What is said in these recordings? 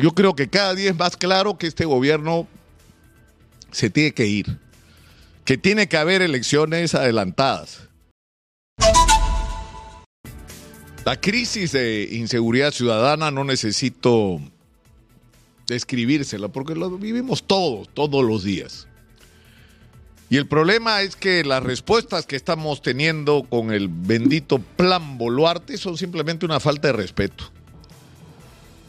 Yo creo que cada día es más claro que este gobierno se tiene que ir, que tiene que haber elecciones adelantadas. La crisis de inseguridad ciudadana no necesito describírsela porque lo vivimos todos, todos los días. Y el problema es que las respuestas que estamos teniendo con el bendito plan Boluarte son simplemente una falta de respeto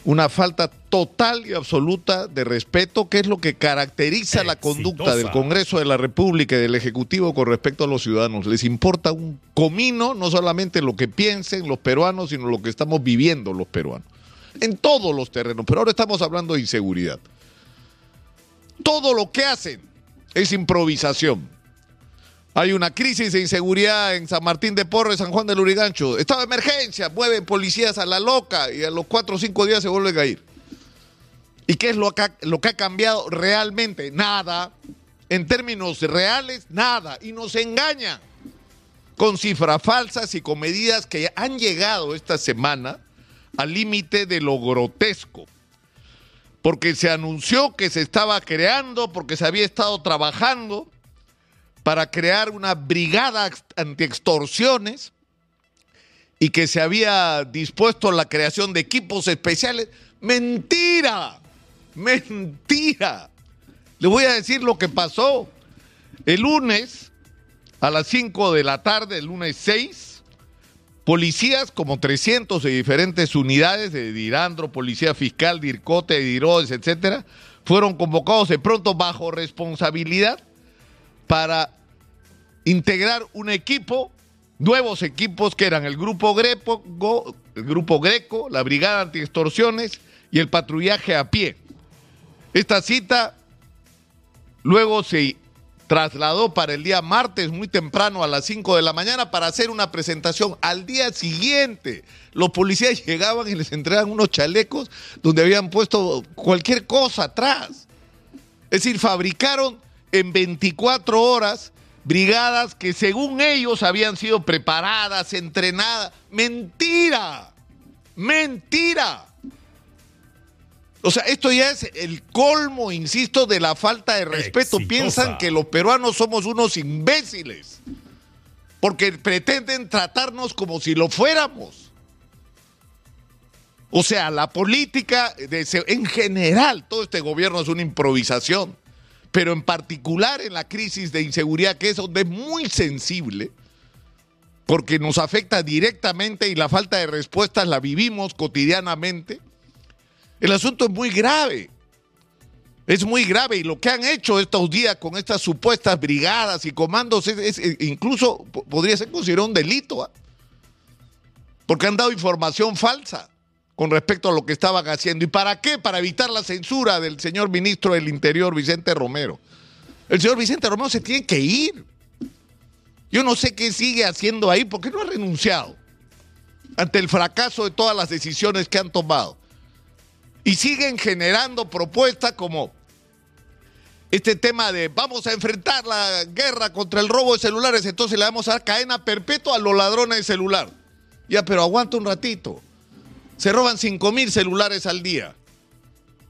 una falta total y absoluta de respeto, que es lo que caracteriza la conducta del Congreso de la República y del Ejecutivo con respecto a los ciudadanos. Les importa un comino no solamente lo que piensen los peruanos, sino lo que estamos viviendo los peruanos. En todos los terrenos, pero ahora estamos hablando de inseguridad. Todo lo que hacen es improvisación. Hay una crisis de inseguridad en San Martín de Porres, San Juan del Urigancho. Estado de emergencia, mueven policías a la loca y a los cuatro o cinco días se vuelven a ir. ¿Y qué es lo que, ha, lo que ha cambiado realmente? Nada. En términos reales, nada. Y nos engañan con cifras falsas y con medidas que han llegado esta semana al límite de lo grotesco. Porque se anunció que se estaba creando, porque se había estado trabajando para crear una brigada anti-extorsiones y que se había dispuesto la creación de equipos especiales. Mentira, mentira. Le voy a decir lo que pasó. El lunes, a las 5 de la tarde, el lunes 6, policías, como 300 de diferentes unidades de Dirandro, Policía Fiscal, Dircote, Dirodes, etcétera, fueron convocados de pronto bajo responsabilidad para integrar un equipo, nuevos equipos que eran el grupo Greco, el grupo Greco, la Brigada Antiextorsiones y el patrullaje a pie. Esta cita luego se trasladó para el día martes muy temprano a las 5 de la mañana para hacer una presentación. Al día siguiente, los policías llegaban y les entregaban unos chalecos donde habían puesto cualquier cosa atrás. Es decir, fabricaron en 24 horas brigadas que según ellos habían sido preparadas, entrenadas. Mentira, mentira. O sea, esto ya es el colmo, insisto, de la falta de respeto. Piensan que los peruanos somos unos imbéciles, porque pretenden tratarnos como si lo fuéramos. O sea, la política, en general, todo este gobierno es una improvisación pero en particular en la crisis de inseguridad, que es donde es muy sensible, porque nos afecta directamente y la falta de respuestas la vivimos cotidianamente, el asunto es muy grave. Es muy grave y lo que han hecho estos días con estas supuestas brigadas y comandos es, incluso podría ser considerado un delito, ¿ah? porque han dado información falsa con respecto a lo que estaban haciendo. ¿Y para qué? Para evitar la censura del señor ministro del Interior, Vicente Romero. El señor Vicente Romero se tiene que ir. Yo no sé qué sigue haciendo ahí, porque no ha renunciado ante el fracaso de todas las decisiones que han tomado. Y siguen generando propuestas como este tema de vamos a enfrentar la guerra contra el robo de celulares, entonces le vamos a dar cadena perpetua a los ladrones de celular. Ya, pero aguanta un ratito se roban 5 mil celulares al día.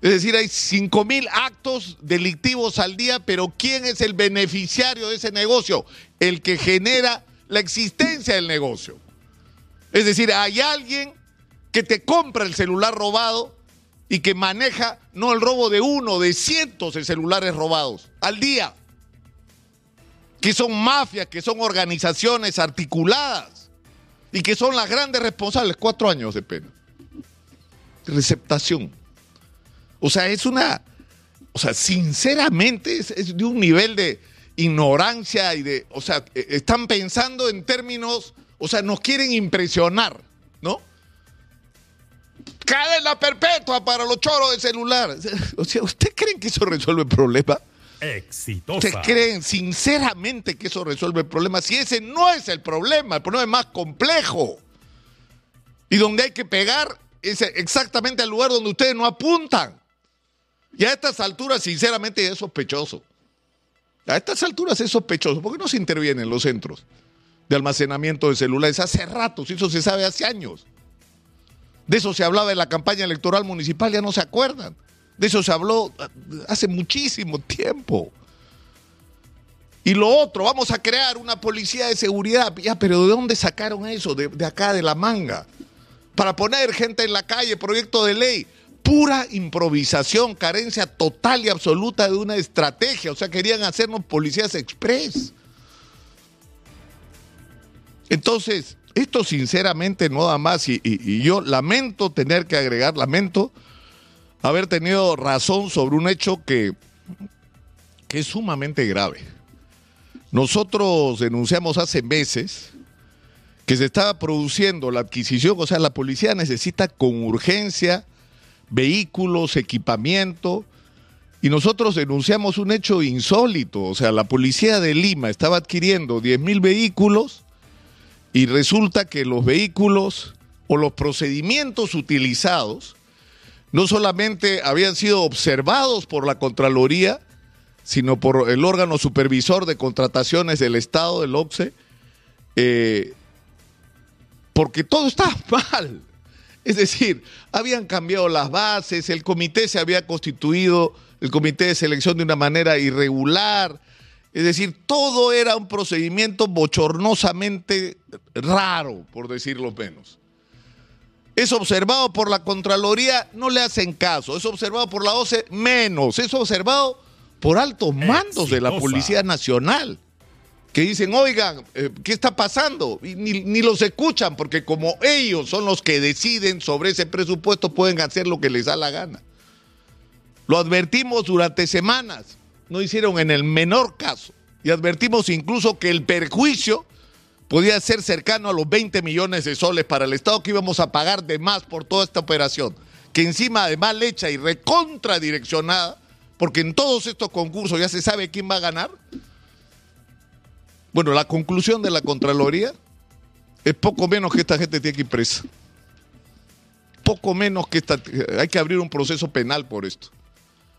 Es decir, hay 5 mil actos delictivos al día, pero ¿quién es el beneficiario de ese negocio? El que genera la existencia del negocio. Es decir, hay alguien que te compra el celular robado y que maneja no el robo de uno, de cientos de celulares robados al día. Que son mafias, que son organizaciones articuladas y que son las grandes responsables. Cuatro años de pena receptación. O sea, es una, o sea, sinceramente es, de un nivel de ignorancia y de, o sea, e, están pensando en términos, o sea, nos quieren impresionar, ¿no? Cadena perpetua para los choros de celular. O sea, ¿usted creen que eso resuelve el problema? Exitosa. ¿Ustedes creen sinceramente que eso resuelve el problema? Si ese no es el problema, el problema es más complejo. Y donde hay que pegar es exactamente el lugar donde ustedes no apuntan. Y a estas alturas, sinceramente, es sospechoso. A estas alturas es sospechoso. ¿Por qué no se intervienen los centros de almacenamiento de celulares? Hace rato, eso se sabe hace años. De eso se hablaba en la campaña electoral municipal, ya no se acuerdan. De eso se habló ah, hace muchísimo tiempo. Y lo otro, vamos a crear una policía de seguridad. Ya, pero ¿de dónde sacaron eso? De acá, de la manga. Para poner gente en la calle, proyecto de ley pura improvisación, carencia total y absoluta de una estrategia. O sea, querían hacernos policías express. Entonces, esto sinceramente no da más y, yo lamento tener que agregar, lamento haber tenido razón sobre un hecho que, que es sumamente grave. Nosotros denunciamos hace meses que se estaba produciendo la adquisición, o sea, la policía necesita con urgencia vehículos, equipamiento, y nosotros denunciamos un hecho insólito, o sea, la policía de Lima estaba adquiriendo 10 mil vehículos y resulta que los vehículos o los procedimientos utilizados no solamente habían sido observados por la Contraloría, sino por el órgano supervisor de contrataciones del Estado, del OCSE, eh, porque todo está mal. Es decir, habían cambiado las bases, el comité se había constituido, el comité de selección de una manera irregular. Es decir, todo era un procedimiento bochornosamente raro, por decirlo menos. Es observado por la Contraloría, no le hacen caso. Es observado por la OCE, menos. Es observado por altos mandos de la Policía Nacional que dicen, oigan, eh, ¿qué está pasando? Y ni, los escuchan, porque como ellos son los que deciden sobre ese presupuesto, pueden hacer lo que les da la gana. Lo advertimos durante semanas, no hicieron en el menor caso. Y advertimos incluso que el perjuicio podía ser cercano a los 20 millones de soles para el Estado que íbamos a pagar de más por toda esta operación, que encima de mal hecha y recontradireccionada, porque en todos estos concursos ya se sabe quién va a ganar, bueno, la conclusión de la Contraloría es poco menos que esta gente tiene que ir presa. Poco menos que esta, hay que abrir un proceso penal por esto.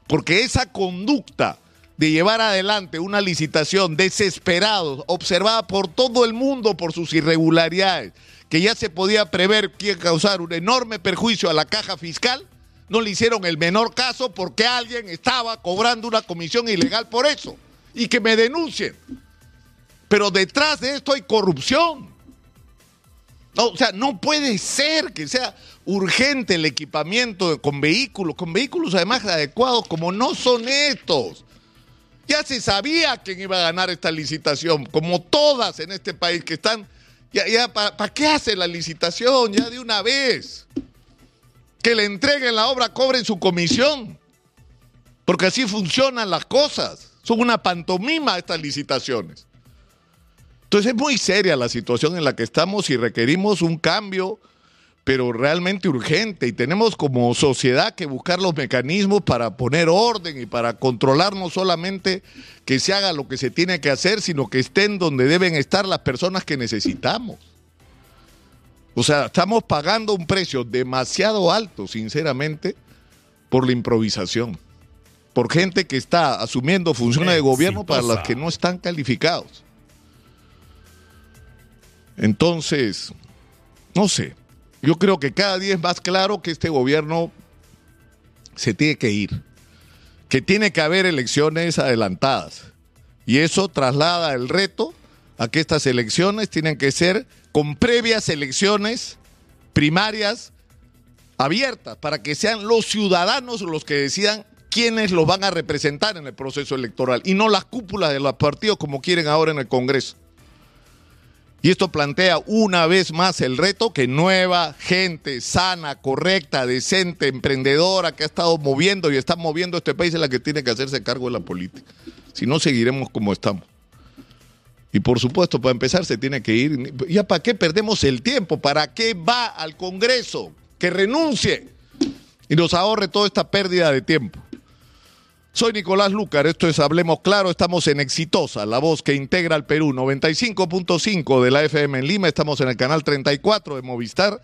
Porque esa conducta de llevar adelante una licitación desesperado, observada por todo el mundo por sus irregularidades, que ya se podía prever que causar un enorme perjuicio a la caja fiscal, no le hicieron el menor caso porque alguien estaba cobrando una comisión ilegal por eso. Y que me denuncien. Pero detrás de esto hay corrupción. o sea, no puede ser que sea urgente el equipamiento con vehículos, con vehículos además adecuados como no son estos. Ya se sabía quién iba a ganar esta licitación, como todas en este país que están, ya, ¿para qué hace la licitación? Ya de una vez. Que le entreguen la obra, cobren su comisión. Porque así funcionan las cosas. Son una pantomima estas licitaciones. Entonces es muy seria la situación en la que estamos y requerimos un cambio, pero realmente urgente. Y tenemos como sociedad que buscar los mecanismos para poner orden y para controlar no solamente que se haga lo que se tiene que hacer, sino que estén donde deben estar las personas que necesitamos. O sea, estamos pagando un precio demasiado alto, sinceramente, por la improvisación. Por gente que está asumiendo funciones de gobierno para las que no están calificados. Entonces, no sé, yo creo que cada día es más claro que este gobierno se tiene que ir, que tiene que haber elecciones adelantadas. Y eso traslada el reto a que estas elecciones tienen que ser con previas elecciones primarias abiertas para que sean los ciudadanos los que decidan quiénes los van a representar en el proceso electoral y no las cúpulas de los partidos como quieren ahora en el Congreso. Y esto plantea una vez más el reto que nueva gente sana, correcta, decente, emprendedora que ha estado moviendo y está moviendo este país es la que tiene que hacerse cargo de la política. Si no, seguiremos como estamos. Y por supuesto, para empezar, se tiene que ir. ¿Ya para qué perdemos el tiempo? ¿Para qué va al Congreso? Que renuncie y nos ahorre toda esta pérdida de tiempo. Soy Nicolás Lucar, esto es Hablemos Claro, estamos en Exitosa, la voz que integra al Perú, 95.5 de la FM en Lima, estamos en el canal 34 de Movistar